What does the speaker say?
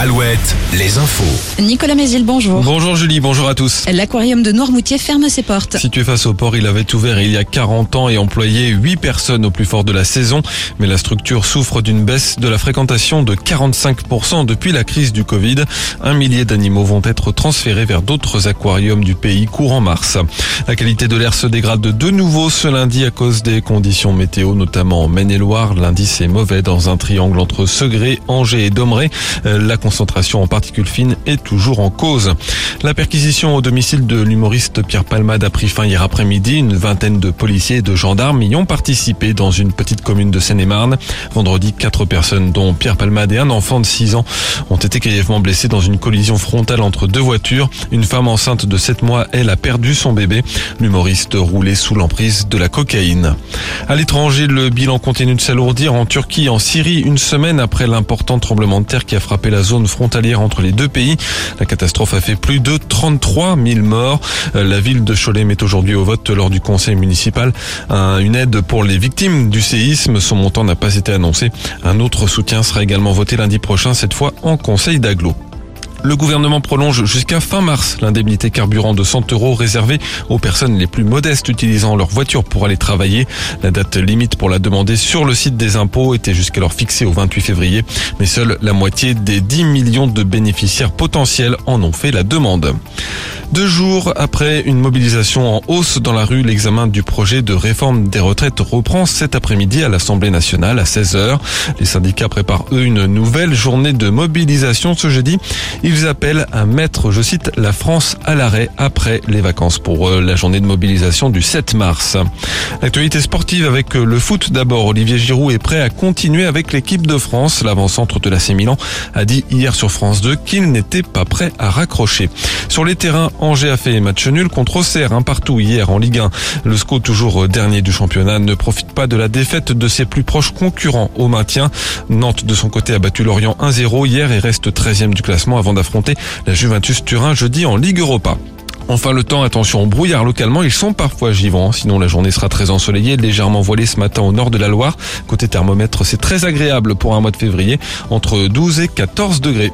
Alouette, les infos. Nicolas Mézil, bonjour. Bonjour Julie, bonjour à tous. L'aquarium de Noirmoutier ferme ses portes. Situé face au port, il avait ouvert il y a 40 ans et employé 8 personnes au plus fort de la saison. Mais la structure souffre d'une baisse de la fréquentation de 45% depuis la crise du Covid. Un millier d'animaux vont être transférés vers d'autres aquariums du pays courant mars. La qualité de l'air se dégrade de nouveau ce lundi à cause des conditions météo, notamment en Maine-et-Loire. L'indice est mauvais dans un triangle entre Segré, Angers et Domeré. Euh, la concentration en particules fines est toujours en cause. La perquisition au domicile de l'humoriste Pierre Palmade a pris fin hier après-midi. Une vingtaine de policiers et de gendarmes y ont participé dans une petite commune de Seine-et-Marne. Vendredi, quatre personnes, dont Pierre Palmade et un enfant de 6 ans, ont été grièvement blessés dans une collision frontale entre deux voitures. Une femme enceinte de 7 mois, elle, a perdu son bébé. L'humoriste roulait sous l'emprise de la cocaïne. À l'étranger, le bilan continue de s'alourdir en Turquie, en Syrie, une semaine après l'important tremblement de terre qui a frappé la zone frontalière entre les deux pays. La catastrophe a fait plus de 33 000 morts. La ville de Cholet met aujourd'hui au vote lors du conseil municipal une aide pour les victimes du séisme. Son montant n'a pas été annoncé. Un autre soutien sera également voté lundi prochain, cette fois en conseil d'agglo. Le gouvernement prolonge jusqu'à fin mars l'indemnité carburant de 100 euros réservée aux personnes les plus modestes utilisant leur voiture pour aller travailler. La date limite pour la demander sur le site des impôts était jusqu'alors fixée au 28 février, mais seule la moitié des 10 millions de bénéficiaires potentiels en ont fait la demande. Deux jours après une mobilisation en hausse dans la rue, l'examen du projet de réforme des retraites reprend cet après-midi à l'Assemblée nationale à 16h. Les syndicats préparent eux une nouvelle journée de mobilisation ce jeudi. Ils appellent à mettre, je cite, la France à l'arrêt après les vacances pour la journée de mobilisation du 7 mars. L'actualité sportive avec le foot d'abord. Olivier Giroud est prêt à continuer avec l'équipe de France. L'avant-centre de la Milan a dit hier sur France 2 qu'il n'était pas prêt à raccrocher. Sur les terrains, Angers a fait match nul contre Auxerre, un partout hier en Ligue 1. Le SCO, toujours dernier du championnat, ne profite pas de la défaite de ses plus proches concurrents au maintien. Nantes, de son côté, a battu Lorient 1-0 hier et reste 13e du classement avant d'affronter la Juventus Turin jeudi en Ligue Europa. Enfin le temps, attention brouillard localement, ils sont parfois givrants, sinon la journée sera très ensoleillée, légèrement voilée ce matin au nord de la Loire. Côté thermomètre, c'est très agréable pour un mois de février, entre 12 et 14 degrés.